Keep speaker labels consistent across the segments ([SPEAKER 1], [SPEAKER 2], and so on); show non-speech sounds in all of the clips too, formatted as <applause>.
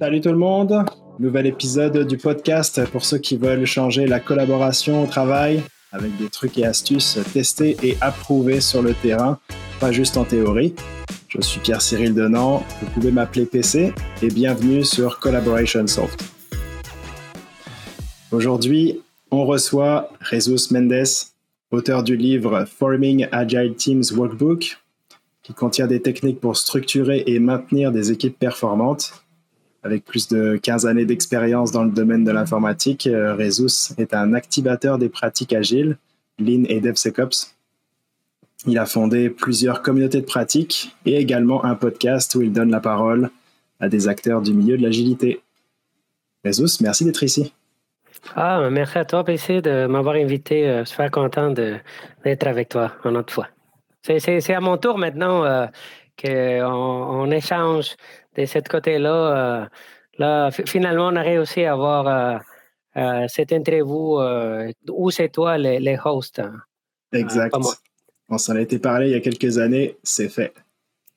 [SPEAKER 1] Salut tout le monde, nouvel épisode du podcast pour ceux qui veulent changer la collaboration au travail avec des trucs et astuces testés et approuvés sur le terrain, pas juste en théorie. Je suis Pierre-Cyril Denan, vous pouvez m'appeler PC et bienvenue sur Collaboration Soft. Aujourd'hui, on reçoit Jesus Mendes, auteur du livre Forming Agile Teams Workbook, qui contient des techniques pour structurer et maintenir des équipes performantes. Avec plus de 15 années d'expérience dans le domaine de l'informatique, euh, Rezus est un activateur des pratiques agiles, Lean et DevSecOps. Il a fondé plusieurs communautés de pratiques et également un podcast où il donne la parole à des acteurs du milieu de l'agilité. Rezus, merci d'être ici.
[SPEAKER 2] Ah, merci à toi, PC, de m'avoir invité. Je suis super content d'être avec toi une autre fois. C'est à mon tour maintenant euh, qu'on on échange de ce côté-là. Euh, là, finalement, on a réussi à avoir euh, euh, cette interview où c'est toi les, les hosts. Hein.
[SPEAKER 1] Exact. on s'en a été parlé il y a quelques années. C'est fait.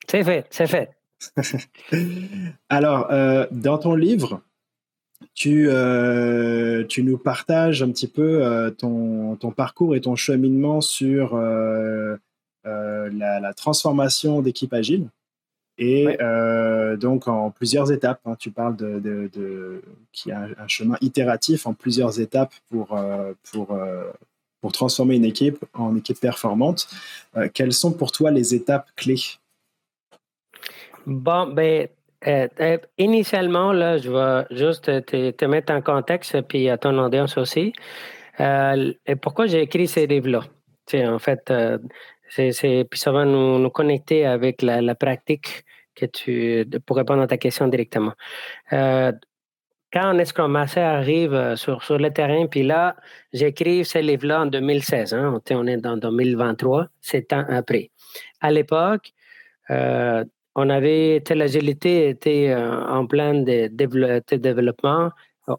[SPEAKER 2] C'est fait, c'est fait. <laughs>
[SPEAKER 1] Alors, dans ton livre, tu, tu nous partages un petit peu ton, ton, parcours et ton cheminement sur la, transformation d'équipe agile. Et euh, donc en plusieurs étapes, hein. tu parles de, de, qui a un, chemin itératif en plusieurs étapes pour, euh, pour, euh, pour transformer une équipe en équipe performante. quelles sont pour toi les étapes clés?
[SPEAKER 2] Bon, ben, initialement, là, je vais juste te, te, mettre en contexte, puis à ton audience aussi. et pourquoi j'ai écrit ces livres-là? En fait, c'est, puis ça va nous, connecter avec la, pratique que tu, pour répondre à ta question directement. Euh, quand un Scrum Master arrive euh, sur, sur le terrain, puis là, j'écris ce livre-là en 2016. Hein, on est en 2023, sept ans après. À l'époque, euh, on avait, l'agilité était en plein développement,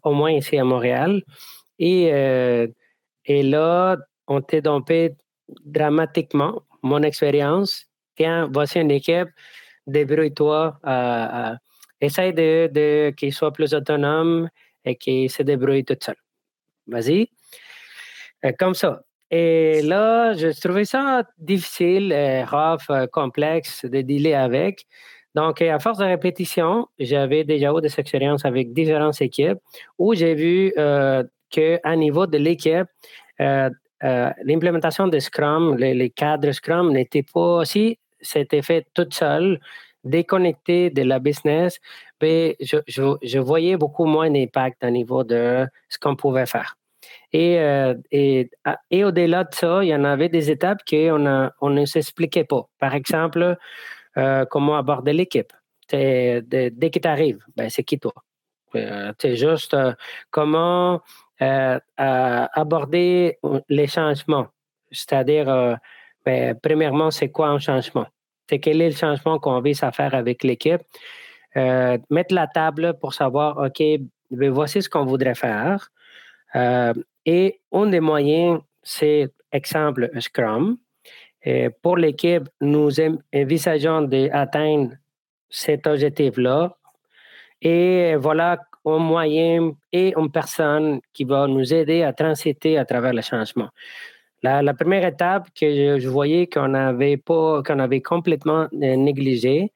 [SPEAKER 2] au moins ici à Montréal. Et, et là, on t'est dompé dramatiquement mon expérience. Tiens, voici une équipe, débrouille-toi, euh, euh, essaye de, de qu'il soit plus autonome et qu'il se débrouille tout seul. Vas-y. Euh, comme ça. Et là, je trouvais ça difficile, rough, complexe de dealer avec. Donc, à force de répétition, j'avais déjà eu des expériences avec différentes équipes où j'ai vu euh, qu'à niveau de l'équipe, euh, l'implémentation de Scrum, les, cadres Scrum n'étaient pas, si c'était fait tout seul, déconnecté de la business, mais je, je, voyais beaucoup moins d'impact au niveau de ce qu'on pouvait faire. Et, euh, et, et au-delà de ça, il y en avait des étapes qu'on on ne s'expliquait pas. Par exemple, euh, comment aborder l'équipe. Dès que tu arrives, ben, c'est qui toi? c'est juste comment euh, aborder les changements. C'est-à-dire, euh, ben, premièrement, c'est quoi un changement? C'est quel est le changement qu'on vise à faire avec l'équipe? Euh, mettre la table pour savoir, OK, ben, voici ce qu'on voudrait faire. et un des moyens, c'est exemple Scrum. Pour l'équipe, nous envisageons d'atteindre cet objectif-là. Et voilà un moyen et une personne qui va nous aider à transiter à travers le changement. La, première étape que je, voyais qu'on avait pas, qu'on avait complètement euh, négligée,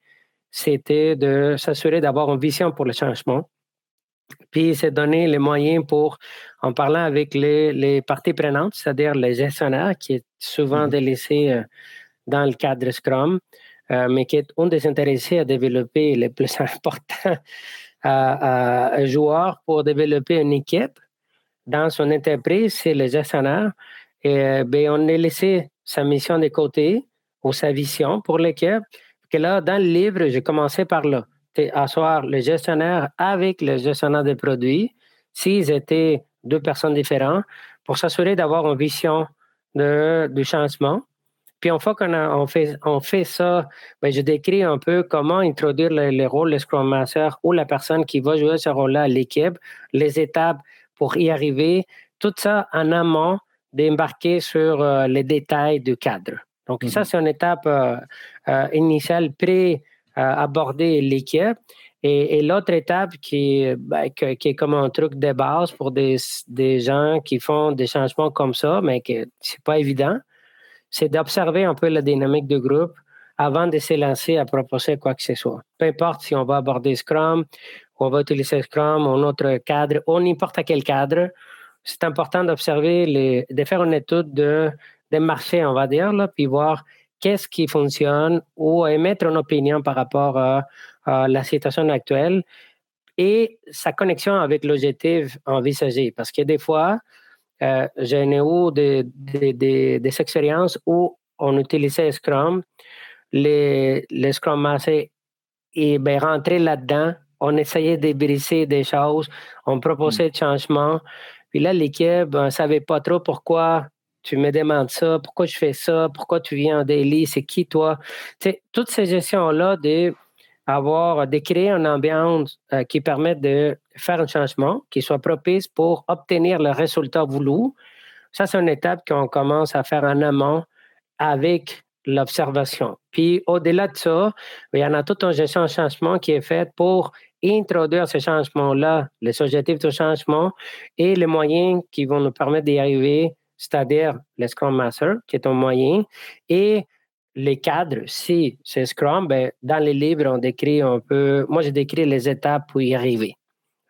[SPEAKER 2] c'était de s'assurer d'avoir une vision pour le changement. Puis, c'est donner les moyens pour, en parlant avec les, les parties prenantes, c'est-à-dire les gestionnaires, qui est souvent mm-hmm. délaissé euh, dans le cadre Scrum, euh, mais qui est un des intéressés à développer les plus <laughs> importants un joueur pour développer une équipe dans son entreprise, c'est le gestionnaire. Et ben, on a laissé sa mission de côté ou sa vision pour l'équipe. Que là, dans le livre, j'ai commencé par là. Asseoir le gestionnaire avec le gestionnaire des produits, s'ils étaient deux personnes différentes, pour s'assurer d'avoir une vision de, du changement puis une fois qu'on on fait, on fait ça, ben, je décris un peu comment introduire le, rôle de Scrum Master ou la personne qui va jouer ce rôle-là à l'équipe, les étapes pour y arriver, tout ça en amont d'embarquer sur euh, les détails du cadre. Donc, ça, mhm. c'est une étape euh, euh, initiale pré-aborder l'équipe. Et, l'autre étape qui, ben, qui, est comme un truc de base pour des, des gens qui font des changements comme ça, mais que c'est pas évident, c'est d'observer un peu la dynamique du groupe avant de se lancer à proposer quoi que ce soit. Peu importe si on va aborder Scrum, on va utiliser Scrum, ou autre cadre, ou n'importe quel cadre, c'est important d'observer, de faire une étude de, des marchés, on va dire, là, puis voir qu'est-ce qui fonctionne ou émettre une opinion par rapport à, la situation actuelle et sa connexion avec l'objectif envisagé. Parce que des fois, euh, j'ai eu des, des, des, expériences où on utilisait Scrum, les, les Scrum Masters et ben, rentrer là-dedans, on essayait de briser des choses, on proposait mm. des changements. Puis là, l'équipe ne ben, savait pas trop pourquoi tu me demandes ça, pourquoi je fais ça, pourquoi tu viens en daily, c'est qui toi? toutes ces gestions-là de avoir, de créer une ambiance euh, qui permette de faire un changement, qui soit propice pour obtenir le résultat voulu. Ça, c'est une étape qu'on commence à faire en amont avec l'observation. Puis au-delà de ça, il y en a toute une gestion de changement qui est faite pour introduire ce changement-là, les objectifs de changement et les moyens qui vont nous permettre d'y arriver, c'est-à-dire le Scrum Master, qui est un moyen, et les cadres, si c'est Scrum, ben, dans les livres, on décrit un peu, moi j'ai décrit les étapes pour y arriver.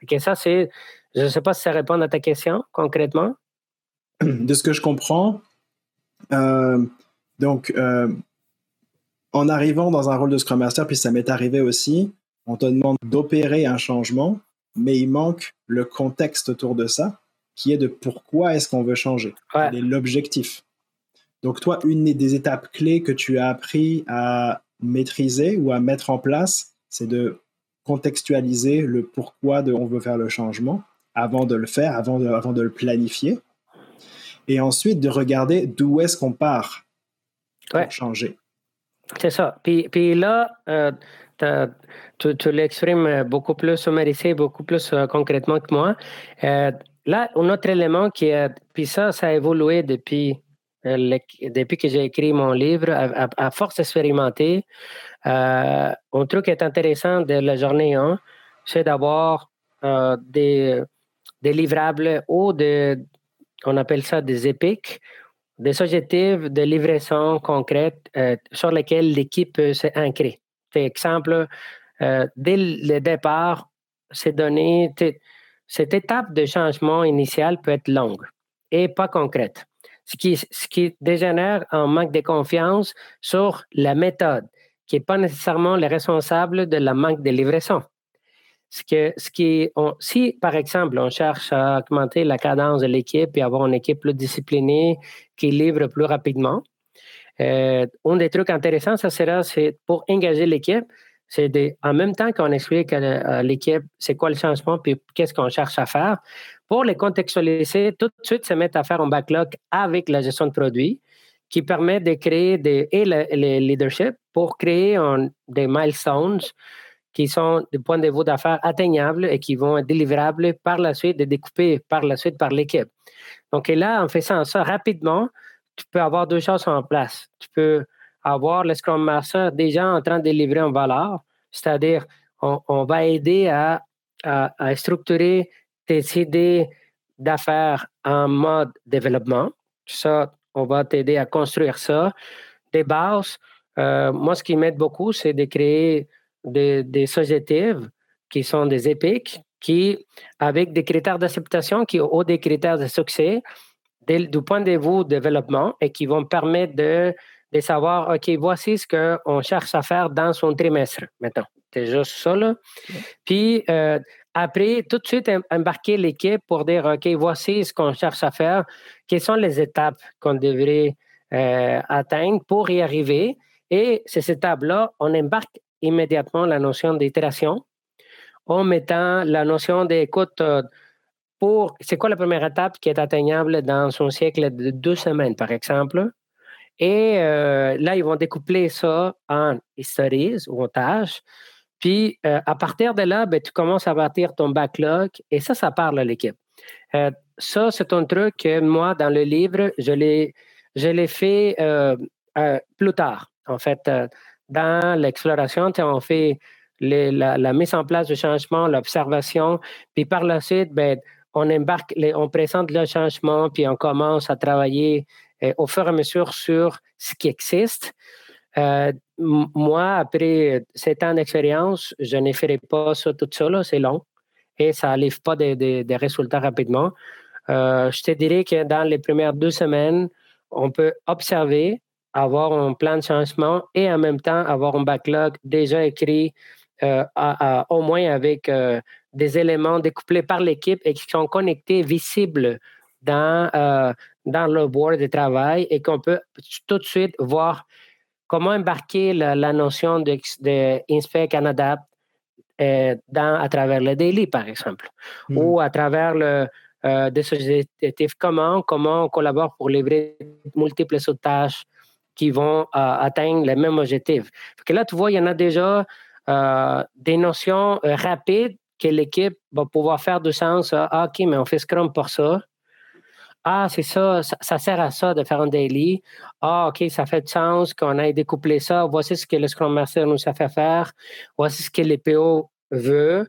[SPEAKER 2] Ok, ça c'est, je ne sais pas si ça répond à ta question concrètement. <clears throat>
[SPEAKER 1] De ce que je comprends, euh, donc euh, en arrivant dans un rôle de Scrum Master, puis ça m'est arrivé aussi, on te demande d'opérer un changement, mais il manque le contexte autour de ça, qui est de pourquoi est-ce qu'on veut changer, quel est l'objectif. Donc toi, une des étapes clés que tu as appris à maîtriser ou à mettre en place, c'est de contextualiser le pourquoi de on veut faire le changement avant de le faire, avant de, avant de le planifier. Et ensuite de regarder d'où est-ce qu'on part pour changer.
[SPEAKER 2] C'est ça. Puis, puis là, euh, tu, l'exprimes beaucoup plus sommarisé, beaucoup plus euh, concrètement que moi. Euh, là, un autre élément qui est, puis ça, ça a évolué depuis, depuis que j'ai écrit mon livre, à, force d'expérimenter. un truc qui est intéressant de la journée 1, c'est d'avoir des, des livrables ou des, on appelle ça des épiques, des objectifs de livraison concrète sur lesquels l'équipe peut s'ancrer. Par exemple, euh, dès le départ, c'est donné, cette étape de changement initial peut être longue et pas concrète, ce qui, dégénère en manque de confiance sur la méthode, qui n'est pas nécessairement le responsable de la manque de livraison. Ce qui, si, par exemple, on cherche à augmenter la cadence de l'équipe et avoir une équipe plus disciplinée qui livre plus rapidement, euh, un des trucs intéressants, ça sera, pour engager l'équipe, c'est en même temps qu'on explique à l'équipe c'est quoi le changement puis qu'est-ce qu'on cherche à faire, pour les contextualiser, tout de suite se mettre à faire un backlog avec la gestion de produits qui permet de créer des, et le, leadership pour créer des milestones qui sont du point de vue d'affaires atteignables et qui vont être délivrables par la suite et découpés par la suite par l'équipe. Donc là, en faisant ça rapidement, tu peux avoir deux choses en place. Tu peux avoir le Scrum Master déjà en train de délivrer en valeur, c'est-à-dire on, va aider à, structurer tes idées d'affaires en mode développement. Ça, on va t'aider à construire ça. Des bases, euh, moi, ce qui m'aide beaucoup, c'est de créer des, des qui sont des épiques, qui, avec des critères d'acceptation, qui ont des critères de succès, du point de vue développement et qui vont permettre de, de savoir, OK, voici ce qu'on cherche à faire dans son trimestre, maintenant. C'est juste ça, là. Puis, euh, après, tout de suite, embarquer l'équipe pour dire, OK, voici ce qu'on cherche à faire, quelles sont les étapes qu'on devrait euh, atteindre pour y arriver? Et ces étapes-là, on embarque immédiatement la notion d'itération en mettant la notion d'écoute euh, pour, c'est quoi la première étape qui est atteignable dans son siècle de deux semaines, par exemple? Et euh, là, ils vont découpler ça en histories ou en tâches. Puis, euh, à partir de là, ben, tu commences à bâtir ton backlog et ça, ça parle à l'équipe. Euh, ça, c'est un truc que moi, dans le livre, je l'ai, je l'ai fait plus tard. En fait, dans l'exploration, on fait la, mise en place du changement, l'observation, puis par la suite, ben, on embarque, on présente le changement, puis on commence à travailler au fur et à mesure sur ce qui existe. Euh, moi, après sept ans d'expérience, je ne pas ça tout seul, c'est long et ça n'arrive pas des, résultats rapidement. Euh, je te dirais que dans les premières deux semaines, on peut observer, avoir un plan de changement et en même temps avoir un backlog déjà écrit au moins avec des éléments découplés par l'équipe et qui sont connectés, visibles dans, euh, dans le board de travail et qu'on peut tout de suite voir comment embarquer la, notion de, de Canada euh, dans, à travers le daily, par exemple, hmm. ou à travers le, euh, des sociétés comment, comment on collabore pour livrer multiples tâches qui vont atteindre les mêmes objectifs. que là, tu vois, il y en a déjà des notions rapides que l'équipe va pouvoir faire du sens. Ah, OK, mais on fait Scrum pour ça. Ah, c'est ça, ça, sert à ça de faire un daily. Ah, OK, ça fait du sens qu'on ait découplé ça. Voici ce que le Scrum Master nous a fait faire. Voici ce que les PO veut.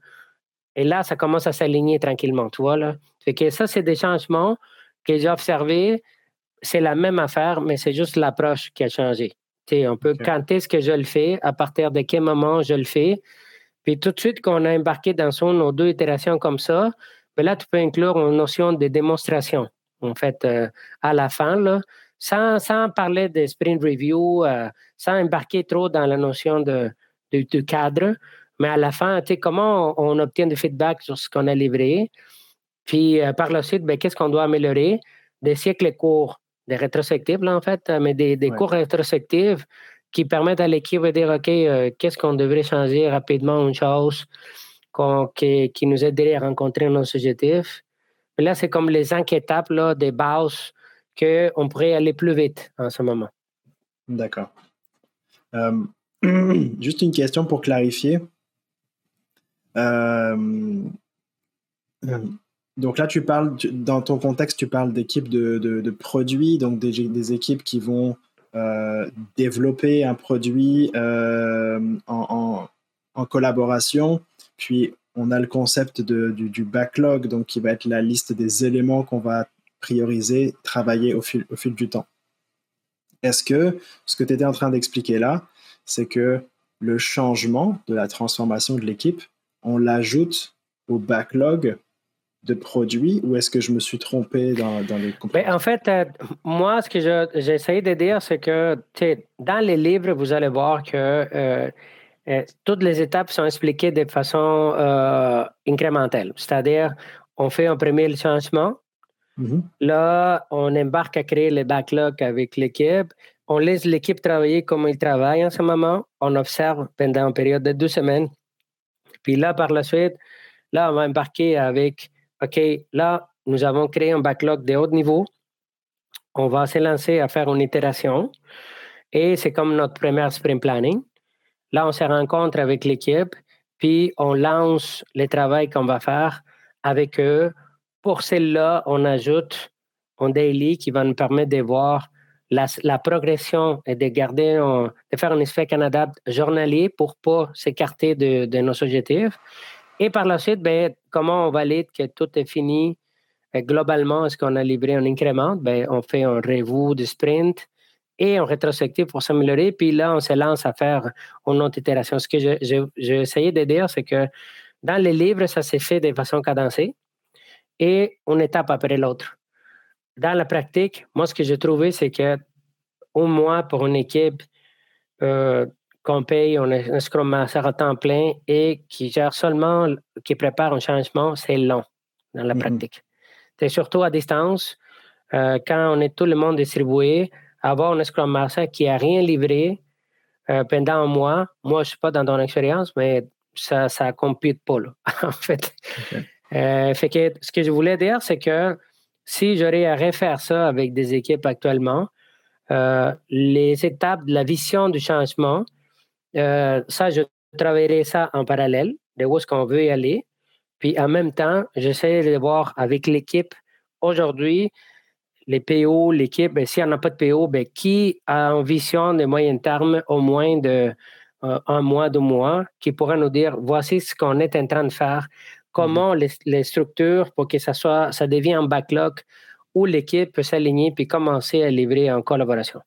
[SPEAKER 2] Et là, ça commence à s'aligner tranquillement, tu vois, là. Fait que ça, c'est des changements que j'ai observés. C'est la même affaire, mais c'est juste l'approche qui a changé. sais, on peut, quand est-ce que je le fais, à partir de quel moment je le fais, puis tout de suite qu'on a embarqué dans son ou deux itérations comme ça, ben là, tu peux inclure une notion de démonstration, en fait, euh, à la fin, là, sans, sans parler de sprint review, euh, sans embarquer trop dans la notion de, de, cadre, mais à la fin, comment on, obtient du feedback sur ce qu'on a livré, puis euh, par la suite, ben, qu'est-ce qu'on doit améliorer, des siècles courts, des rétrospectives, là, en fait, mais des, des cours rétrospectives qui permettent à l'équipe de dire, OK, euh, qu'est-ce qu'on devrait changer rapidement, une chose qui, qui, nous aiderait à rencontrer nos objectifs. Là, c'est comme les cinq étapes là, des bases qu'on pourrait aller plus vite en ce moment.
[SPEAKER 1] D'accord. Euh, <clears throat> juste une question pour clarifier. Euh, donc là, tu parles, dans ton contexte, tu parles d'équipes de, produits, donc des, équipes qui vont euh, développer un produit euh, en, collaboration. Puis on a le concept du, backlog, donc qui va être la liste des éléments qu'on va prioriser, travailler au fil, au fil du temps. Est-ce que ce que tu étais en train d'expliquer là, c'est que le changement de la transformation de l'équipe, on l'ajoute au backlog de produits ou est-ce que je me suis trompé dans, dans les
[SPEAKER 2] ben, En fait, euh, moi, ce que j'ai essayé de dire, c'est que dans les livres, vous allez voir que euh, toutes les étapes sont expliquées de façon incrémentelle. C'est-à-dire, on fait un premier changement. Mm-hmm. Là, on embarque à créer le backlog avec l'équipe. On laisse l'équipe travailler comme il travaille en ce moment. On observe pendant une période de deux semaines. Puis là, par la suite, là, on va embarquer avec OK, là, nous avons créé un backlog de haut niveau. On va se lancer à faire une itération. Et c'est comme notre premier sprint planning. Là, on se rencontre avec l'équipe, puis on lance le travail qu'on va faire avec eux. Pour celle-là, on ajoute un daily qui va nous permettre de voir la, progression et de garder, de faire un effet Canada journalier pour pas s'écarter de, nos objectifs. Et par la suite, ben, comment on valide que tout est fini euh, globalement? Est-ce qu'on a livré un incrément? Ben, on fait un review de sprint et un rétrospective pour s'améliorer. Puis là, on se lance à faire une autre itération. Ce que j'ai essayé de dire, c'est que dans les livres, ça s'est fait de façon cadencée et une étape après l'autre. Dans la pratique, moi, ce que j'ai trouvé, c'est que au moins pour une équipe, euh, qu'on paye, on est un Scrum Master à temps plein et qui gère seulement, qui prépare un changement, c'est long dans la mm-hmm. pratique. C'est surtout à distance, euh, quand on est tout le monde distribué, avoir un Scrum Master qui n'a rien livré euh, pendant un mois, moi, je ne suis pas dans ton expérience, mais ça ne compute pas, <laughs> en fait. Euh, fait que ce que je voulais dire, c'est que si j'aurais à refaire ça avec des équipes actuellement, les étapes de la vision du changement, euh, ça, je travaillerai ça en parallèle de où est-ce qu'on veut y aller. Puis en même temps, j'essaie de voir avec l'équipe aujourd'hui, les PO, l'équipe, ben, s'il n'y en a pas de PO, ben, qui a une vision de moyen terme au moins de un mois, deux mois, qui pourra nous dire voici ce qu'on est en train de faire, comment mhm. les, structures pour que ça soit, ça devienne un backlog où l'équipe peut s'aligner puis commencer à livrer en collaboration.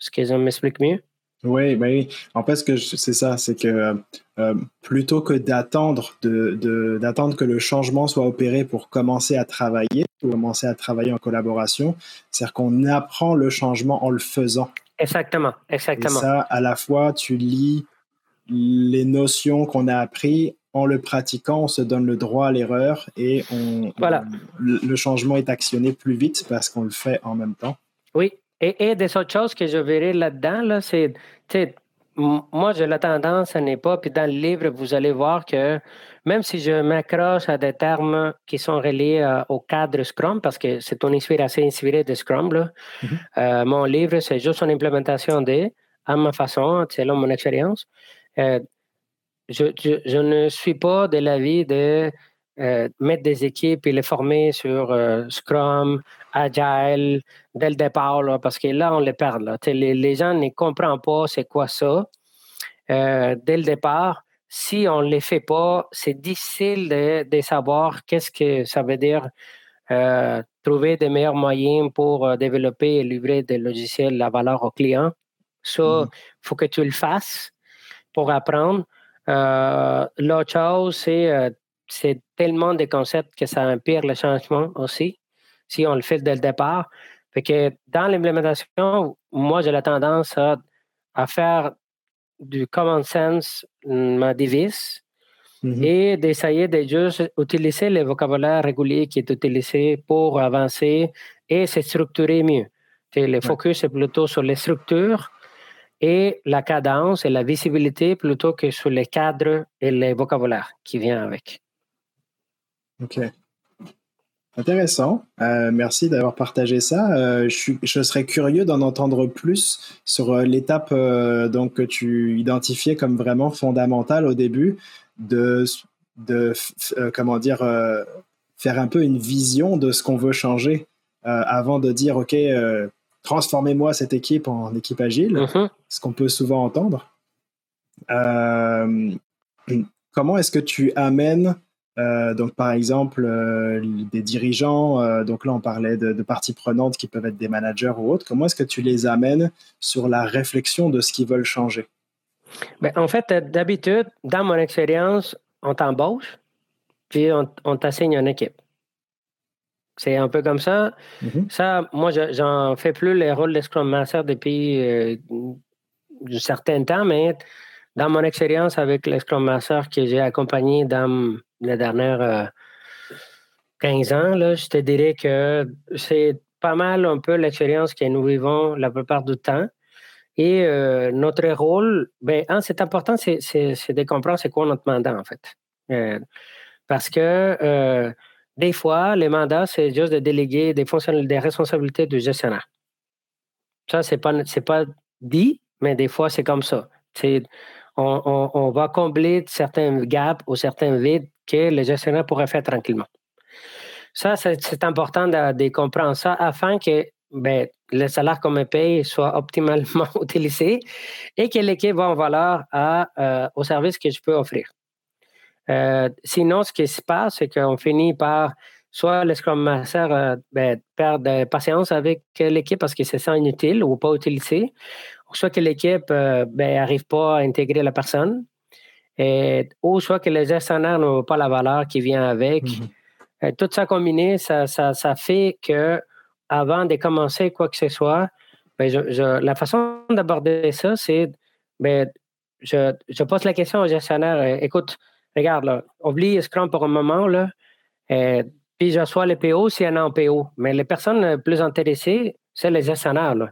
[SPEAKER 2] Est-ce que ça m'explique mieux?
[SPEAKER 1] Oui, oui. En fait, c'est ça, c'est que euh, plutôt que d'attendre de, d'attendre que le changement soit opéré pour commencer à travailler, ou commencer à travailler en collaboration, c'est-à-dire qu'on apprend le changement en le faisant.
[SPEAKER 2] Exactement, exactement.
[SPEAKER 1] Et ça, à la fois, tu lis les notions qu'on a apprises en le pratiquant, on se donne le droit à l'erreur et on,
[SPEAKER 2] voilà.
[SPEAKER 1] le changement est actionné plus vite parce qu'on le fait en même temps.
[SPEAKER 2] Oui, et, des autres choses que je verrai là-dedans, là, c'est, moi, j'ai la tendance à n'est pas, puis dans le livre, vous allez voir que même si je m'accroche à des termes qui sont reliés euh, au cadre Scrum, parce que c'est une inspiration inspirée de Scrum, là, mm-hmm. euh, mon livre, c'est juste une implémentation de, à ma façon, selon mon expérience. Euh, je, je, je, ne suis pas de l'avis de euh, mettre des équipes et les former sur euh, Scrum, Agile, dès le départ, parce que là, on les perd. Là. Les, les, gens ne comprennent pas c'est quoi ça. Euh, dès le départ, si on ne les fait pas, c'est difficile de, de savoir qu'est-ce que ça veut dire trouver des meilleurs moyens pour développer et livrer des logiciels à valeur aux clients. Ça, il mm. faut que tu le fasses pour apprendre. L'autre chose, c'est c'est tellement de concepts que ça empire le changement aussi, si on le fait dès le départ. Fait que dans l'implémentation, moi, j'ai la tendance à, faire du common sense ma devise mm-hmm. et d'essayer de juste utiliser le vocabulaire régulier qui est utilisé pour avancer et se structurer mieux. le focus est plutôt sur les structures et la cadence et la visibilité plutôt que sur les cadres et les vocabulaires qui viennent avec.
[SPEAKER 1] Ok. Intéressant. Euh, merci d'avoir partagé ça. Euh, je, serais curieux d'en entendre plus sur euh, l'étape donc que tu identifiais comme vraiment fondamentale au début de, de comment dire faire un peu une vision de ce qu'on veut changer avant de dire ok transformez-moi cette équipe en équipe agile, mm-hmm. ce qu'on peut souvent entendre. comment est-ce que tu amènes euh, donc, par exemple, euh, des dirigeants, euh, donc là, on parlait de, parties prenantes qui peuvent être des managers ou autres. Comment est-ce que tu les amènes sur la réflexion de ce qu'ils veulent changer?
[SPEAKER 2] Ben, en fait, d'habitude, dans mon expérience, on t'embauche, puis on, t'assigne une équipe. C'est un peu comme ça. Mm-hmm. Ça, moi, j'en fais plus le rôle de Scrum Master depuis un certain temps, mais dans mon expérience avec les que j'ai accompagné dans les dernières 15 euh, ans, là, je te dirais que c'est pas mal un peu l'expérience que nous vivons la plupart du temps. Et euh, notre rôle, ben, c'est important, c'est, de comprendre c'est quoi notre mandat, en fait. Euh, parce que des fois, les mandats, c'est juste de déléguer des, des responsabilités du gestionnaire. Ça, c'est pas, pas dit, mais des fois, c'est comme ça. On, va combler certains gaps ou certains vides que le gestionnaire pourrait faire tranquillement. Ça, c'est important de, comprendre ça afin que ben, le salaire qu'on me paye soit optimalement <laughs> utilisé et que l'équipe va en valeur au service que je peux offrir. Euh, sinon, ce qui se passe, c'est qu'on finit par soit le Scrum Master euh, ben, patience avec l'équipe parce qu'il se sent inutile ou pas utilisé, soit que l'équipe n'arrive ben, pas à intégrer la personne, et, ou soit que les gestionnaires n'ont pas la valeur qui vient avec. Mhm. tout ça combiné, ça, ça, ça, fait que avant de commencer quoi que ce soit, ben je, la façon d'aborder ça, c'est ben, je, je, pose la question au gestionnaire euh, écoute, regarde, là, oublie Scrum pour un moment, là, et, puis je reçois les PO s'il y en a en PO. Mais les personnes plus intéressées, c'est les gestionnaires. Là.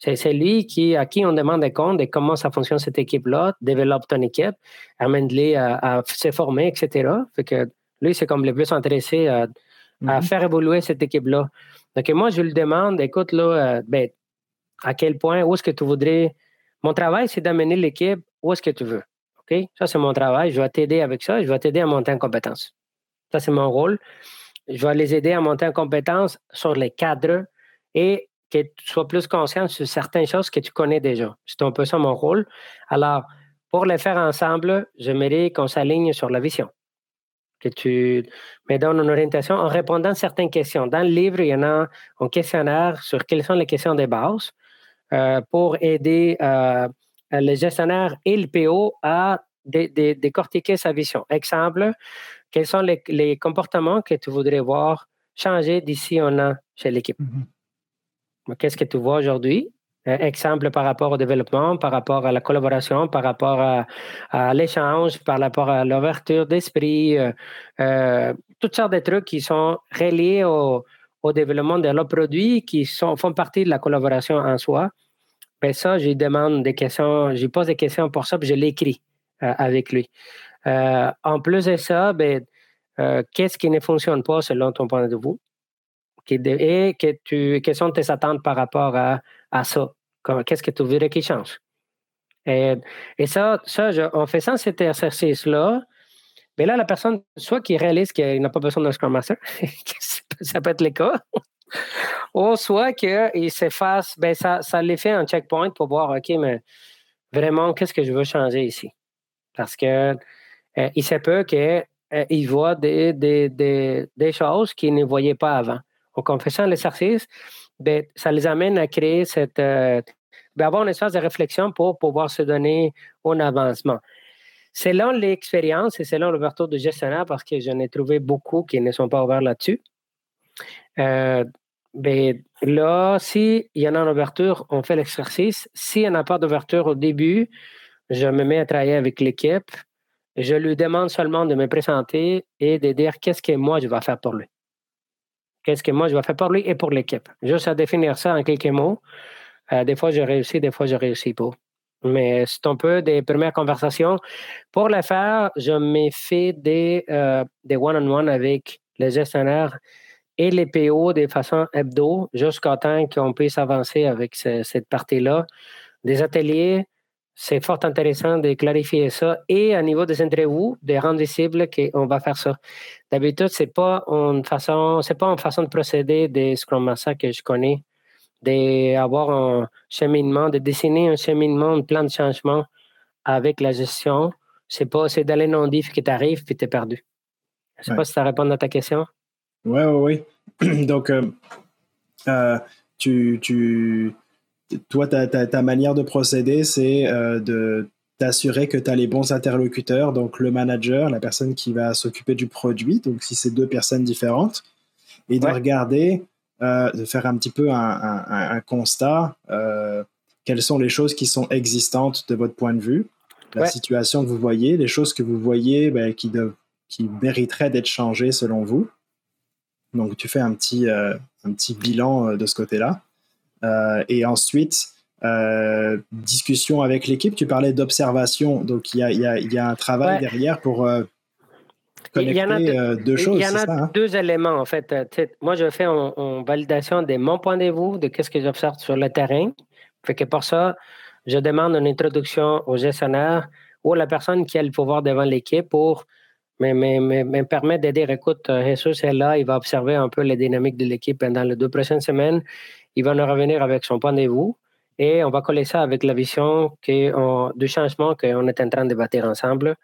[SPEAKER 2] C'est lui qui, à qui on demande des comptes de comment ça fonctionne cette équipe-là, développe ton équipe, amène-les à, se former, etc. Fait que lui, c'est comme le plus intéressé à, mm-hmm. faire évoluer cette équipe-là. Donc, moi, je lui demande, écoute, là, euh, ben, à quel point, où est-ce que tu voudrais. Mon travail, c'est d'amener l'équipe où est-ce que tu veux. OK? Ça, c'est mon travail. Je vais t'aider avec ça. Je vais t'aider à monter en compétence. Ça, c'est mon rôle. Je vais les aider à monter en compétence sur les cadres et que tu sois plus conscient sur certaines choses que tu connais déjà. C'est un peu ça mon rôle. Alors, pour les faire ensemble, j'aimerais qu'on s'aligne sur la vision. Que tu me donnes une orientation en répondant à certaines questions. Dans le livre, il y en a un questionnaire sur quelles sont les questions de base euh, pour aider euh, les gestionnaires et le PO à décortiquer sa vision. Exemple, quels sont les, comportements que tu voudrais voir changer d'ici un an chez l'équipe? Mm-hmm. Qu'est-ce que tu vois aujourd'hui? Euh, exemple par rapport au développement, par rapport à la collaboration, par rapport à, l'échange, par rapport à l'ouverture d'esprit, euh, euh, toutes sortes de trucs qui sont reliés au, développement de leurs produits, qui font partie de la collaboration en soi. Ben ça, je demande des questions, je pose des questions pour ça, puis je l'écris avec lui. en plus de ça, ben, qu'est-ce qui ne fonctionne pas selon ton point de vue? Et que tu, quelles sont tes attentes par rapport à, à ça? Qu'est-ce que tu voudrais qu'il change? Et, ça, ça en faisant cet exercice-là, mais là, la personne, soit qui réalise qu'il n'a pas besoin d'un Scrum Master, <laughs> ça peut être le cas, <laughs> ou soit qu'il s'efface, ben ça, ça les fait un checkpoint pour voir, OK, mais vraiment, qu'est-ce que je veux changer ici? Parce que euh, il se peut qu'il euh, voit des, des, des, des choses qu'il ne voyait pas avant. Donc, en faisant l'exercice, ben, ça les amène à créer cette. Euh, ben, avoir une espace de réflexion pour pouvoir se donner un avancement. Selon l'expérience et selon l'ouverture de gestionnaire, parce que j'en ai trouvé beaucoup qui ne sont pas ouverts là-dessus, euh, ben, là, s'il y en a une ouverture, on fait l'exercice. S'il n'y en a pas d'ouverture au début, je me mets à travailler avec l'équipe. Je lui demande seulement de me présenter et de dire qu'est-ce que moi je vais faire pour lui qu'est-ce que moi je vais faire pour lui et pour l'équipe. Juste à définir ça en quelques mots. Euh, des fois, je réussis, des fois, je réussis pas. Mais c'est un peu des premières conversations. Pour le faire, je me fais des, euh, des one-on-one avec les gestionnaires et les PO de façon hebdo jusqu'à temps qu'on puisse avancer avec cette partie-là. Des ateliers, c'est fort intéressant de clarifier ça. Et à niveau des interviews, de rendre visible qu'on va faire ça. D'habitude, c'est pas une façon, pas une façon de procéder des Scrum Master que je connais, d'avoir un cheminement, de dessiner un cheminement, un plan de changement avec la gestion. C'est pas, c'est d'aller non diff que tu arrives puis tu es perdu. Je sais pas si ça répond à ta question.
[SPEAKER 1] Oui, oui, oui. Donc, euh, euh, tu, tu toi, ta, manière de procéder, c'est euh, de t'assurer que tu as les bons interlocuteurs, donc le manager, la personne qui va s'occuper du produit, donc si c'est deux personnes différentes, et de regarder, euh, de faire un petit peu un, constat, euh, quelles sont les choses qui sont existantes de votre point de vue, la situation que vous voyez, les choses que vous voyez ben, qui, qui mériteraient d'être changées selon vous. Donc tu fais un petit, un petit bilan de ce côté-là. Euh, et ensuite, euh, discussion avec l'équipe. Tu parlais d'observation, donc il y a, y, a, y a, un travail derrière pour euh, connecter deux choses.
[SPEAKER 2] Il y en a hein? deux éléments en fait. moi, je fais une validation de mon point de vue, de qu'est-ce que j'observe sur le terrain. Fait que pour ça, je demande une introduction au gestionnaire ou à la personne qui a le pouvoir devant l'équipe pour me, me, me, permettre de dire écoute, Jesus est là, il va observer un peu les dynamiques de l'équipe pendant les deux prochaines semaines il va nous revenir avec son point de vue et on va coller ça avec la vision du changement qu'on est en train de bâtir ensemble.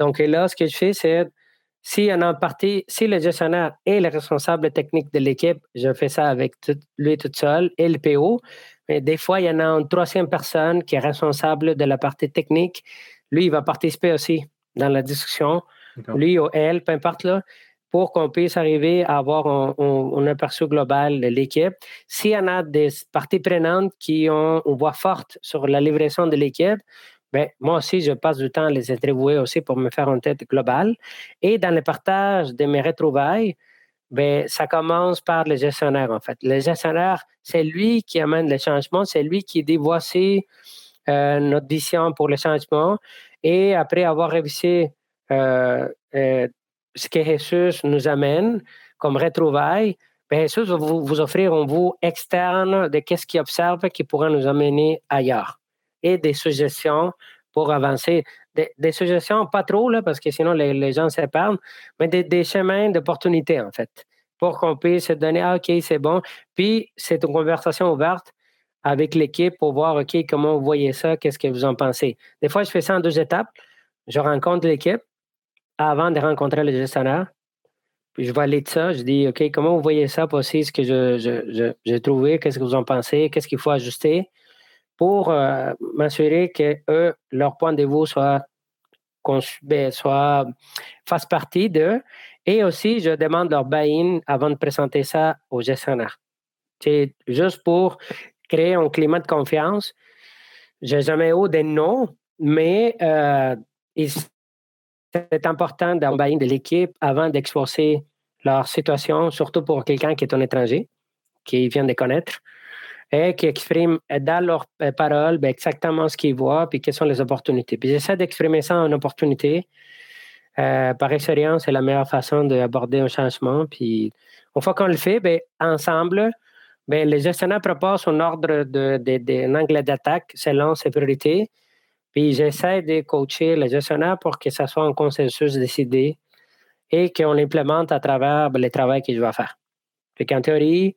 [SPEAKER 2] Donc là, ce que je fais, c'est si en partie, si le gestionnaire est le responsable technique de l'équipe, je fais ça avec lui tout seul et le PO. Mais des fois, il y en a une troisième personne qui est responsable de la partie technique. Lui, il va participer aussi dans la discussion. Lui ou elle, peu importe là pour qu'on puisse arriver à avoir un, aperçu global de l'équipe. S'il y en a des parties prenantes qui ont une voix forte sur la livraison de l'équipe, ben, moi aussi, je passe du temps à les interviewer aussi pour me faire une tête globale. Et dans le partage de mes retrouvailles, ben, ça commence par le gestionnaire, en fait. Le gestionnaire, c'est lui qui amène le changement, c'est lui qui dit voici euh, notre vision pour le changement. Et après avoir révisé ce que Jesus nous amène comme retrouvailles, bien, Jesus va vous, offrir un bout externe de qu'est-ce qu'il observe qui pourrait nous amener ailleurs et des suggestions pour avancer. Des, suggestions, pas trop, là, parce que sinon les, gens se perdent, mais des, chemins d'opportunité, en fait, pour qu'on puisse se donner, ah, OK, c'est bon. Puis, c'est une conversation ouverte. avec l'équipe pour voir, OK, comment vous voyez ça, qu'est-ce que vous en pensez. Des fois, je fais ça en deux étapes. Je rencontre l'équipe avant de rencontrer le gestionnaire. Je valide ça. Je dis, OK, comment vous voyez ça aussi, ce que j'ai je, trouvé, qu'est-ce que vous en pensez, qu'est-ce qu'il faut ajuster pour euh, m'assurer que eux, leur point de vue soit, ben, soit fasse partie d'eux. Et aussi, je demande leur buy-in avant de présenter ça au gestionnaire. C'est juste pour créer un climat de confiance. J'ai jamais eu des noms, mais euh, c'est important d'avoir de l'équipe avant d'exposer leur situation, surtout pour quelqu'un qui est un étranger, qui vient de connaître, et qui exprime dans leurs euh, paroles ben, exactement ce qu'ils voient et quelles sont les opportunités. Puis j'essaie d'exprimer ça en opportunité. Euh, par expérience, c'est la meilleure façon d'aborder un changement. Puis une fois qu'on le fait, ben, ensemble, ben, les gestionnaires proposent un ordre de, de, angle d'attaque selon ses priorités. Puis j'essaie de coacher les gestionnaires pour que ça soit un consensus décidé et qu'on l'implémente à travers le travail que je vais faire. Fait qu'en théorie,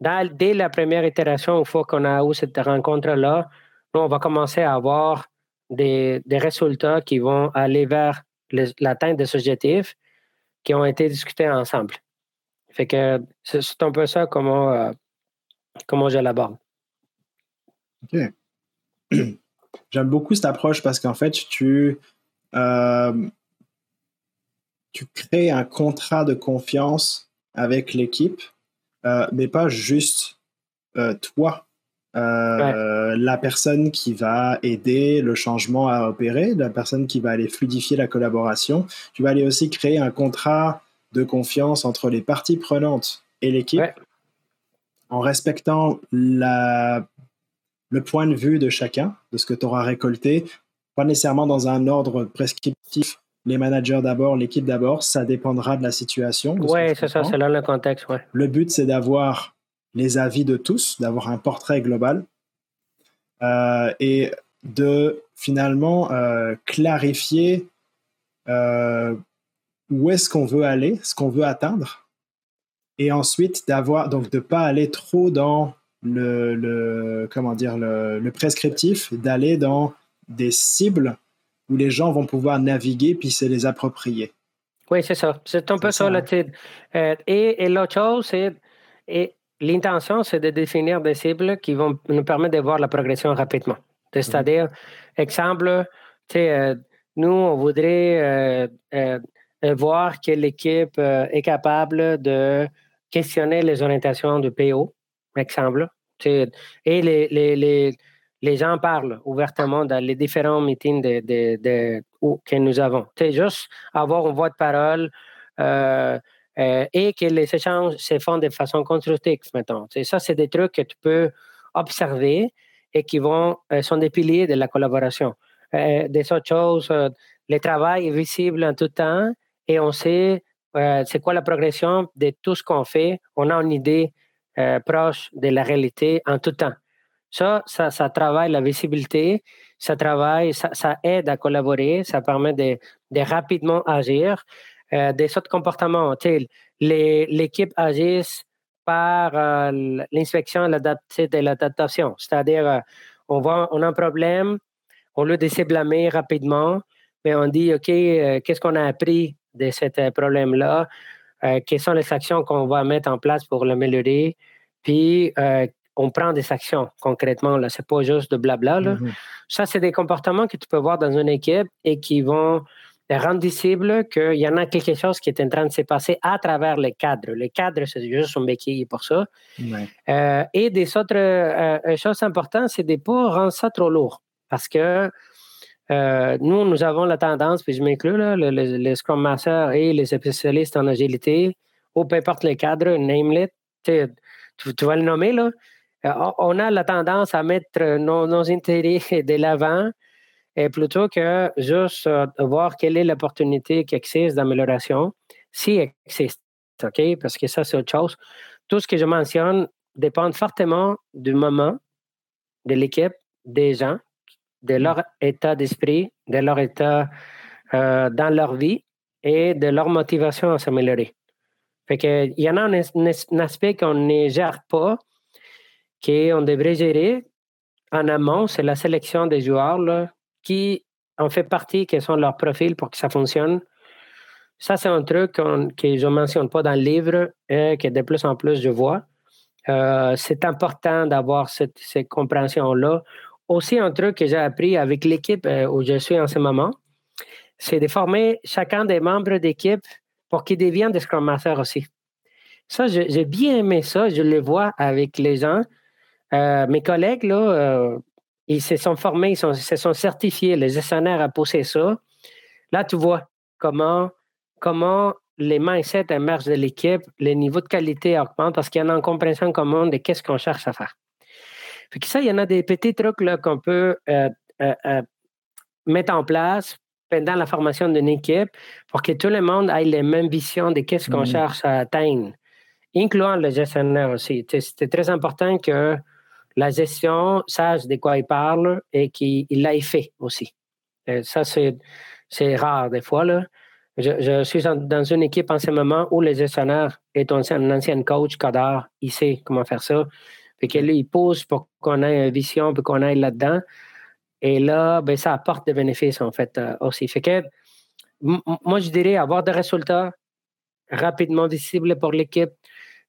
[SPEAKER 2] dès la première itération, une fois qu'on a eu cette rencontre-là, on va commencer à avoir des, résultats qui vont aller vers l'atteinte des objectifs qui ont été discutés ensemble. Fait que c'est un peu ça comment, euh, comment je l'aborde.
[SPEAKER 1] OK. <clears throat> J'aime beaucoup cette approche parce qu'en fait, tu, euh, tu crées un contrat de confiance avec l'équipe, euh, mais pas juste euh, toi, la personne qui va aider le changement à opérer, la personne qui va aller fluidifier la collaboration. Tu vas aller aussi créer un contrat de confiance entre les parties prenantes et l'équipe. En respectant la le point de vue de chacun, de ce que tu auras récolté, pas nécessairement dans un ordre prescriptif, les managers d'abord, l'équipe d'abord, ça dépendra de la situation.
[SPEAKER 2] Oui, c'est ça, c'est là le contexte. Ouais.
[SPEAKER 1] Le but, c'est d'avoir les avis de tous, d'avoir un portrait global euh, et de finalement euh, clarifier euh, où est-ce qu'on veut aller, ce qu'on veut atteindre, et ensuite d'avoir donc de pas aller trop dans le, comment dire, le, prescriptif d'aller dans des cibles où les gens vont pouvoir naviguer puis se les approprier.
[SPEAKER 2] Oui, c'est ça. C'est un peu ça, ça euh, et, et l'autre chose, c'est et l'intention, c'est de définir des cibles qui vont nous permettre de voir la progression rapidement. Mhm. C'est-à-dire, exemple, euh, nous, on voudrait euh, voir que l'équipe est capable de questionner les orientations du PO, exemple. Et les, les, les, les, gens parlent ouvertement dans les différents meetings de, de, de, que nous avons. C'est juste avoir une voix de parole euh, euh, et que les échanges se font de façon constructive, mettons. Ça, c'est des trucs que tu peux observer et qui vont, euh, sont des piliers de la collaboration. des autres choses, le travail est visible en tout temps et on sait c'est quoi la progression de tout ce qu'on fait. On a une idée euh, proche de la réalité en tout temps. Ça, ça, travaille la visibilité, ça travaille, ça, aide à collaborer, ça permet de, de rapidement agir. Euh, des autres comportements, l'équipe agisse par euh, l'inspection de l'adaptation, c'est-à-dire on, voit, on a un problème, on lieu de blâmer rapidement, mais on dit, OK, qu'est-ce qu'on a appris de ce problème-là? Euh, quelles sont les actions qu'on va mettre en place pour l'améliorer. Puis, euh, on prend des actions concrètement. Ce n'est pas juste de blabla. Mm-hmm. Ça, c'est des comportements que tu peux voir dans une équipe et qui vont rendre visible qu'il y en a quelque chose qui est en train de se passer à travers les cadres. Les cadres, c'est juste un béquille pour ça. Euh, et des autres choses importantes, c'est de ne pas rendre ça trop lourd. Parce que euh, nous, nous avons la tendance, puis je m'inclus, les, Scrum Masters et les spécialistes en agilité, ou peu importe le cadre, name tu, tu, vas le nommer, là. Euh, on a la tendance à mettre nos, nos intérêts <laughs> de l'avant et plutôt que juste euh, voir quelle est l'opportunité qui existe d'amélioration, si existe. OK? Parce que ça, c'est autre chose. Tout ce que je mentionne dépend fortement du moment, de l'équipe, des gens, de leur état d'esprit, de leur état euh, dans leur vie et de leur motivation à s'améliorer. Il y en a un, aspect qu'on ne gère pas, qu'on devrait gérer en amont, c'est la sélection des joueurs là, qui en fait partie, quels sont leurs profils pour que ça fonctionne. Ça, c'est un truc que je ne mentionne pas dans le livre et que de plus en plus je vois. Euh, c'est important d'avoir cette compréhension-là. Aussi, un truc que j'ai appris avec l'équipe euh, où je suis en ce moment, c'est de former chacun des membres d'équipe pour qu'ils deviennent des Scrum Masters aussi. Ça, j'ai bien aimé ça. Je le vois avec les gens. Euh, mes collègues, là, ils se sont formés, ils, se sont certifiés, les gestionnaires à pousser ça. Là, tu vois comment, comment les mindsets émergent de l'équipe, les niveaux de qualité augmentent parce qu'il y a une compréhension commune de qu'est-ce qu'on cherche à faire. Fait que ça, il y en a des petits trucs qu'on peut euh, euh, euh, mettre en place pendant la formation d'une équipe pour que tout le monde ait les mêmes visions de qu'est-ce qu'on mmh. cherche à atteindre, incluant le gestionnaire aussi. C'est très important que la gestion sache de quoi il parle et qu'il l'ait fait aussi. ça, c'est rare des fois. Là. Je, suis dans une équipe en ce moment où le gestionnaire est un, ancien coach cadre, il sait comment faire ça. Fait que lui, il pousse pour qu'on ait une vision, pour qu'on aille là-dedans. Et là, ben, ça apporte des bénéfices, en fait, euh, aussi. Fait que, moi, je dirais avoir des résultats rapidement visibles pour l'équipe,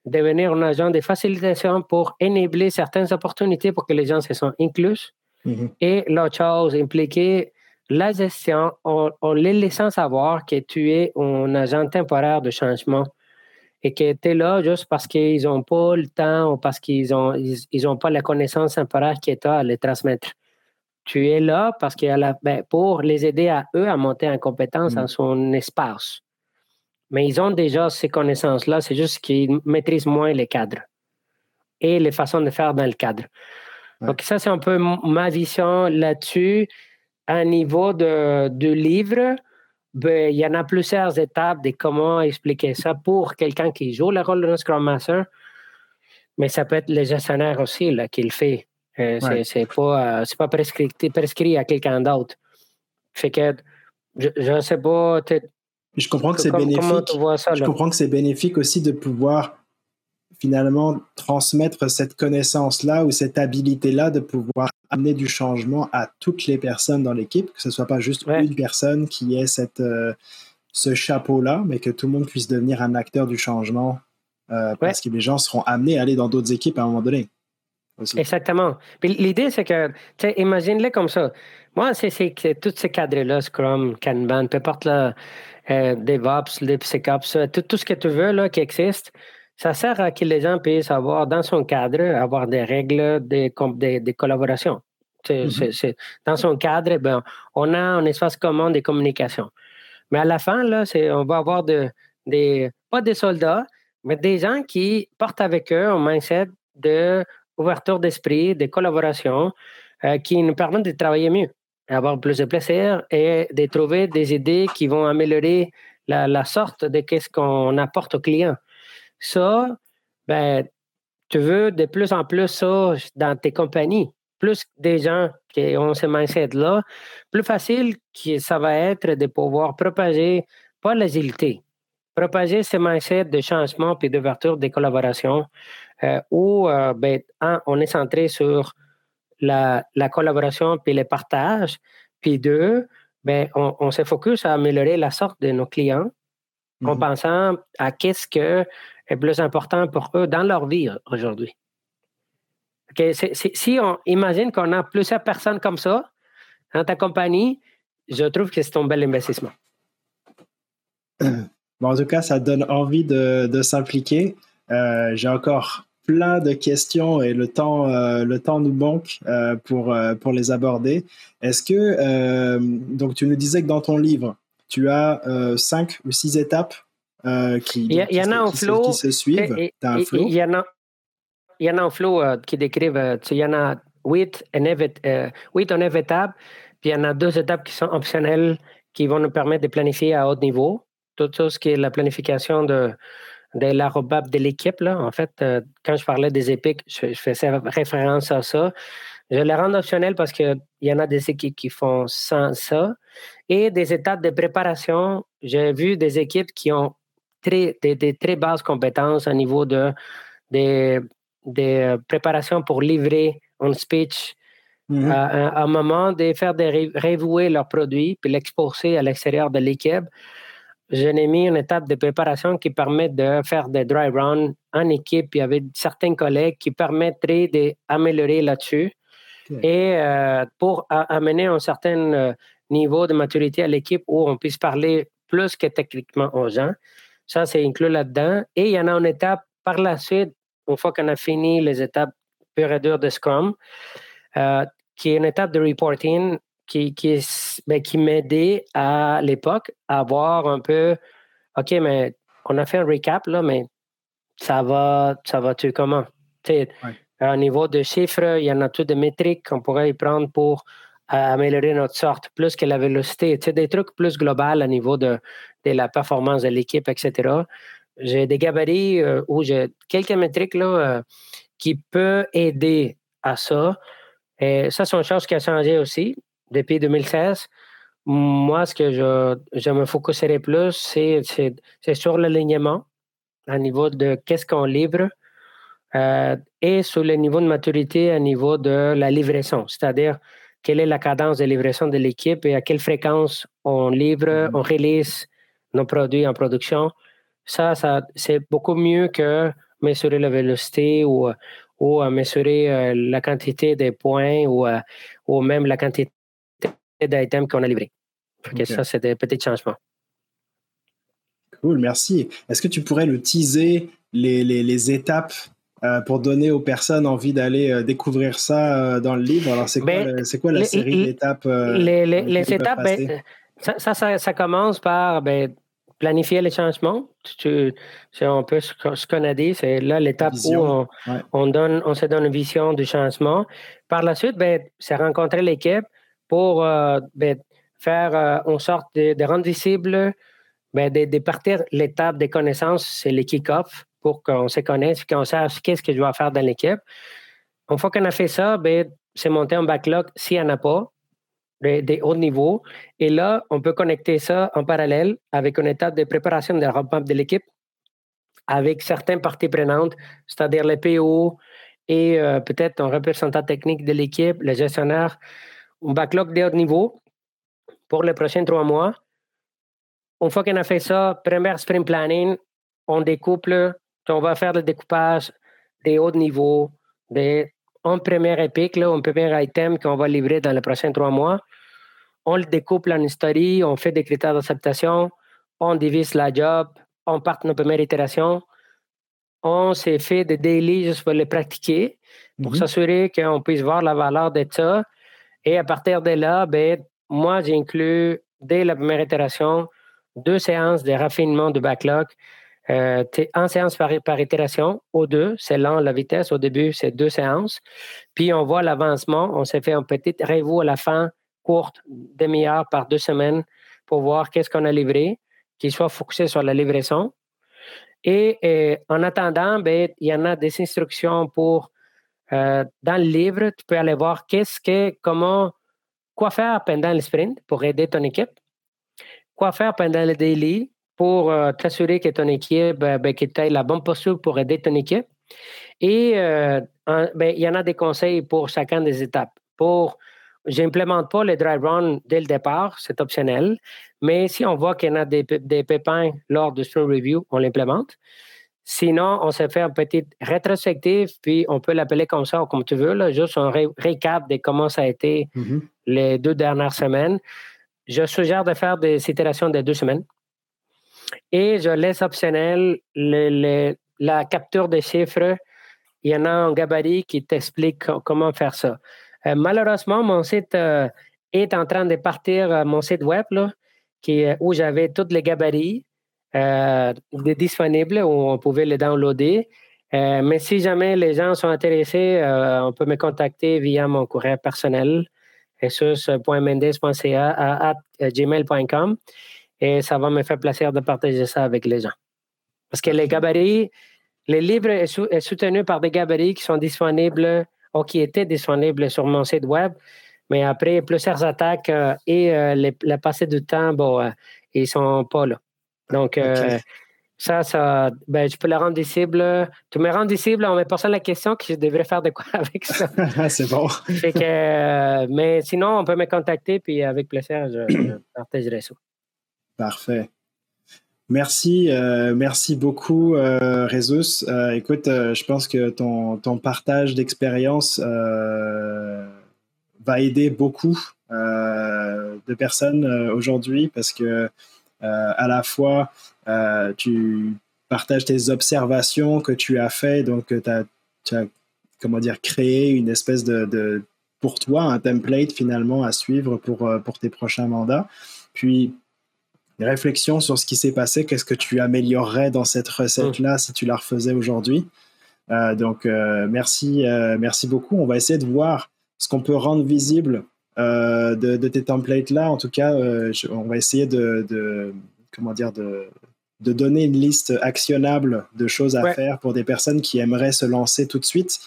[SPEAKER 2] devenir un agent de facilitation pour enabler certaines opportunités pour que les gens se sentent inclus. Mm-hmm. Et l'autre chose, impliquer la gestion en, les laissant savoir que tu es un agent temporaire de changement et que tu es là juste parce qu'ils n'ont pas le temps ou parce qu'ils n'ont ils, ont pas la connaissance temporaire qui est à les transmettre. Tu es là parce que ben, pour les aider à eux à monter en compétence dans mm. son espace. Mais ils ont déjà ces connaissances-là, c'est juste qu'ils maîtrisent moins les cadres et les façons de faire dans le cadre. Donc, ça, c'est un peu ma vision là-dessus. À niveau de, de livre, ben, il y en a plusieurs étapes de comment expliquer ça pour quelqu'un qui joue le rôle de Scrum Master, mais ça peut être le gestionnaire aussi là, qui le fait. Euh, c'est pas, euh, pas prescrit, prescrit à quelqu'un d'autre. Fait que je ne sais pas,
[SPEAKER 1] je comprends que c'est bénéfique. je comprends que c'est bénéfique aussi de pouvoir finalement transmettre cette connaissance-là ou cette habilité-là de pouvoir amener du changement à toutes les personnes dans l'équipe, que ce soit pas juste une personne qui ait cette, euh, ce chapeau-là, mais que tout le monde puisse devenir un acteur du changement euh, parce que les gens seront amenés à aller dans d'autres équipes à un moment donné.
[SPEAKER 2] Exactement. l'idée, c'est que, imagine-le comme ça. Moi, c'est tous ces cadres-là, Scrum, Kanban, peu importe là, euh, DevOps, DevSecOps, tout, tout ce que tu veux là, qui existe, ça sert à que les gens puissent avoir dans son cadre, avoir des règles de, de, collaboration. Mm-hmm. dans son cadre, ben, on a un espace commun de communication. Mais à la fin, là, on va avoir de, des, pas des soldats, mais des gens qui portent avec eux un mindset d'ouverture d'esprit, de collaboration, euh, qui nous permettent de travailler mieux avoir plus de plaisir et de trouver des idées qui vont améliorer la, sorte de ce qu'on apporte au client. Ça, ben, tu veux de plus en plus ça dans tes compagnies. Plus des gens qui ont ce mindset-là, plus facile que ça va être de pouvoir propager, pas l'agilité, propager ce mindset de changement puis d'ouverture des collaborations euh, où euh, ben, on est centré sur la, collaboration puis le partage. Puis deux, ben, on, on se focus à améliorer la sorte de nos clients en mhm. pensant à qu'est-ce que plus important pour eux dans leur vie aujourd'hui. si on imagine qu'on a plusieurs personnes comme ça dans ta compagnie, je trouve que c'est un bel investissement. <clears throat>
[SPEAKER 1] en tout cas, ça donne envie de, s'impliquer. Euh, j'ai encore plein de questions et le temps, euh, le temps nous manque euh, pour, euh, pour les aborder. Est-ce que, donc tu nous disais que dans ton livre, tu as cinq ou six étapes qui,
[SPEAKER 2] il y, en a un flow,
[SPEAKER 1] qui se suivent.
[SPEAKER 2] Il y en a, il y en a un flow qui décrivent, il y en a huit en neuf étapes, puis il y en a deux étapes qui sont optionnelles qui vont nous permettre de planifier à haut niveau. Tout ce qui est la planification de, de la roadmap de l'équipe. En fait, euh, quand je parlais des épiques, je, faisais référence à ça. Je les rends optionnels parce qu'il y en a des équipes qui font sans ça. Et des étapes de préparation, j'ai vu des équipes qui ont très, des, très basses compétences au niveau de, des, des préparations pour livrer un speech mm-hmm. à, un moment, de faire des révouer leurs produits puis l'exposer à l'extérieur de l'équipe. Je n'ai mis une étape de préparation qui permet de faire des dry runs en équipe. Il y avait certains collègues qui permettraient d'améliorer là-dessus. Et pour amener un certain niveau de maturité à l'équipe où on puisse parler plus que techniquement aux gens. Ça, c'est inclus là-dedans. Et il y en a une étape par la suite, une fois qu'on a fini les étapes pure et dure de Scrum, euh, qui est une étape de reporting qui, qui, ben, qui m'aidait à l'époque à voir un peu, OK, mais on a fait un recap, là, mais ça va, ça va-tu comment? Ouais. Un niveau de chiffres, il y en a tout de métriques qu'on pourrait y prendre pour améliorer notre sorte, plus que la vélocité. Tu des trucs plus globaux à niveau de, de la performance de l'équipe, etc. J'ai des gabarits euh, où j'ai quelques métriques là, euh, qui peuvent aider à ça. Et ça, c'est une chose qui a changé aussi depuis 2016. Moi, ce que je, je me focuserai plus, c'est, c'est, sur l'alignement à niveau de qu'est-ce qu'on livre euh, et sur le niveau de maturité à niveau de la livraison. C'est-à-dire, quelle est la cadence de livraison de l'équipe et à quelle fréquence on livre, mm-hmm. on release nos produits en production. Ça, ça c'est beaucoup mieux que mesurer la vélocité ou, ou mesurer euh, la quantité de points ou, euh, ou même la quantité d'items qu'on a livrés. Ça, c'est des petits changements.
[SPEAKER 1] Cool, merci. Est-ce que tu pourrais le teaser les, les, les étapes euh, pour donner aux personnes envie d'aller euh, découvrir ça euh, dans le livre. Alors, c'est quoi, ben, quoi, la série d'étapes
[SPEAKER 2] Les, les, étapes, ben, ça, ça, ça, commence par ben, planifier les changements. C'est un peu ce qu'on a dit. C'est là l'étape où on, on, donne, on se donne une vision du changement. Par la suite, c'est rencontrer l'équipe pour faire en sorte de, de rendre visible, de, de partir l'étape des connaissances, c'est le kick-off pour qu'on se connaisse, qu'on sache qu'est-ce que je dois faire dans l'équipe. Une fois qu'on a fait ça, ben, c'est monter un backlog s'il n'y en a pas, des, hauts niveaux. Et là, on peut connecter ça en parallèle avec une étape de préparation de la roadmap de l'équipe avec certaines parties prenantes, c'est-à-dire les PO et euh, peut-être un représentant technique de l'équipe, le gestionnaire, un backlog de haut niveau pour les prochains trois mois. Une fois qu'on a fait ça, première sprint planning, on découpe on va faire le découpage des hauts niveaux, des, un premier épique, un premier item qu'on va livrer dans les prochains trois mois. On le découpe en story, on fait des critères d'acceptation, on divise la job, on part nos premières itérations. On s'est fait des daily juste pour les pratiquer, pour mm-hmm. s'assurer qu'on puisse voir la valeur de ça. Et à partir de là, ben, moi, j'inclus dès la première itération deux séances de raffinement du backlog euh, en séance par, itération, au deux, c'est lent la vitesse. Au début, c'est deux séances. Puis on voit l'avancement. On s'est fait un petit révo à la fin, courte, demi-heure par deux semaines, pour voir qu'est-ce qu'on a livré, qu'il soit focusé sur la livraison. Et, euh, en attendant, ben, il y en a des instructions pour, euh, dans le livre, tu peux aller voir qu'est-ce que, comment, quoi faire pendant le sprint pour aider ton équipe, quoi faire pendant le daily, pour euh, t'assurer que ton équipe, euh, ben, que tu aies la bonne posture pour aider ton équipe. Et euh, ben, il y en a des conseils pour chacun des étapes. Pour, j'implémente pas les dry run dès le départ, c'est optionnel. Mais si on voit qu'il y en a des, des pépins lors du sprint review, on l'implémente. Sinon, on se fait un petit rétrospective, puis on peut l'appeler comme ça ou comme tu veux, là, juste un récap de comment ça a été mm-hmm. les deux dernières semaines. Je suggère de faire des itérations de deux semaines. Et je laisse optionnel la capture des chiffres. Il y en a un gabarit qui t'explique comment faire ça. Euh, malheureusement, mon site euh, est en train de partir, euh, mon site web, qui, où j'avais tous les gabarits disponibles, où on pouvait les downloader. mais si jamais les gens sont intéressés, on peut me contacter via mon courrier personnel, jesus.mendes.ca à gmail.com et ça va me faire plaisir de partager ça avec les gens. Parce que les gabarits, les livres sont soutenus par des gabarits qui sont disponibles ou qui étaient disponibles sur mon site web, mais après plusieurs attaques euh, et euh, le passé du temps, bon, euh, ils sont pas là. Donc, Ça, ça, ben, je peux la rendre visible. Tu me rends visible, on me pose la question que je devrais faire de quoi <laughs> avec ça. <laughs>
[SPEAKER 1] c'est bon.
[SPEAKER 2] que, mais sinon, on peut me contacter, puis avec plaisir, je, <clears throat> partagerai ça.
[SPEAKER 1] Parfait. Merci, euh, merci beaucoup, euh, Rezus. Euh, écoute, euh, je pense que ton, ton partage d'expérience va aider beaucoup de personnes aujourd'hui parce que à la fois tu partages tes observations que tu as fait, donc tu as, comment dire, créé une espèce de, de, pour toi, un template finalement à suivre pour, pour tes prochains mandats. Puis des réflexions sur ce qui s'est passé, qu'est-ce que tu améliorerais dans cette recette-là si tu la refaisais aujourd'hui. Euh, donc, euh, merci, euh, merci beaucoup. On va essayer de voir ce qu'on peut rendre visible de, tes templates-là. En tout cas, on va essayer de, comment dire, de, de, donner une liste actionnable de choses à faire pour des personnes qui aimeraient se lancer tout de suite.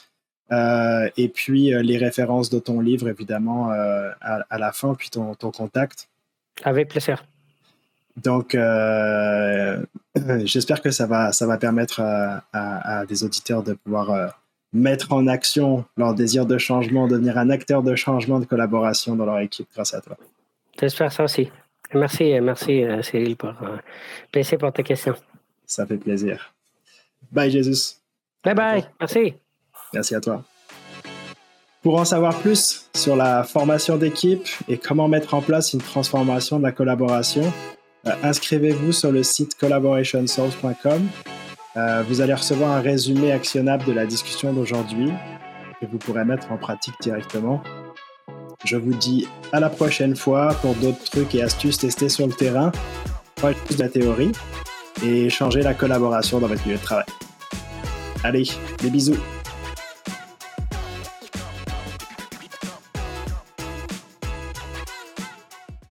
[SPEAKER 1] et puis, les références de ton livre, évidemment, à, la fin, puis ton, ton contact.
[SPEAKER 2] Avec plaisir.
[SPEAKER 1] Donc, euh, <clears throat> j'espère que ça va, ça va permettre à, des auditeurs de pouvoir euh, mettre en action leur désir de changement, devenir un acteur de changement, de collaboration dans leur équipe grâce à toi.
[SPEAKER 2] J'espère ça aussi. Merci, merci euh, Cyril pour, euh, pour tes questions.
[SPEAKER 1] Ça fait plaisir. Bye Jésus.
[SPEAKER 2] Bye bye. Merci.
[SPEAKER 1] Merci à toi. Pour en savoir plus sur la formation d'équipe et comment mettre en place une transformation de la collaboration, euh, inscrivez-vous sur le site collaborationsource.com. Euh, vous allez recevoir un résumé actionnable de la discussion d'aujourd'hui que vous pourrez mettre en pratique directement. Je vous dis à la prochaine fois pour d'autres trucs et astuces testés sur le terrain, pas juste la théorie, et changer la collaboration dans votre milieu de travail. Allez, des bisous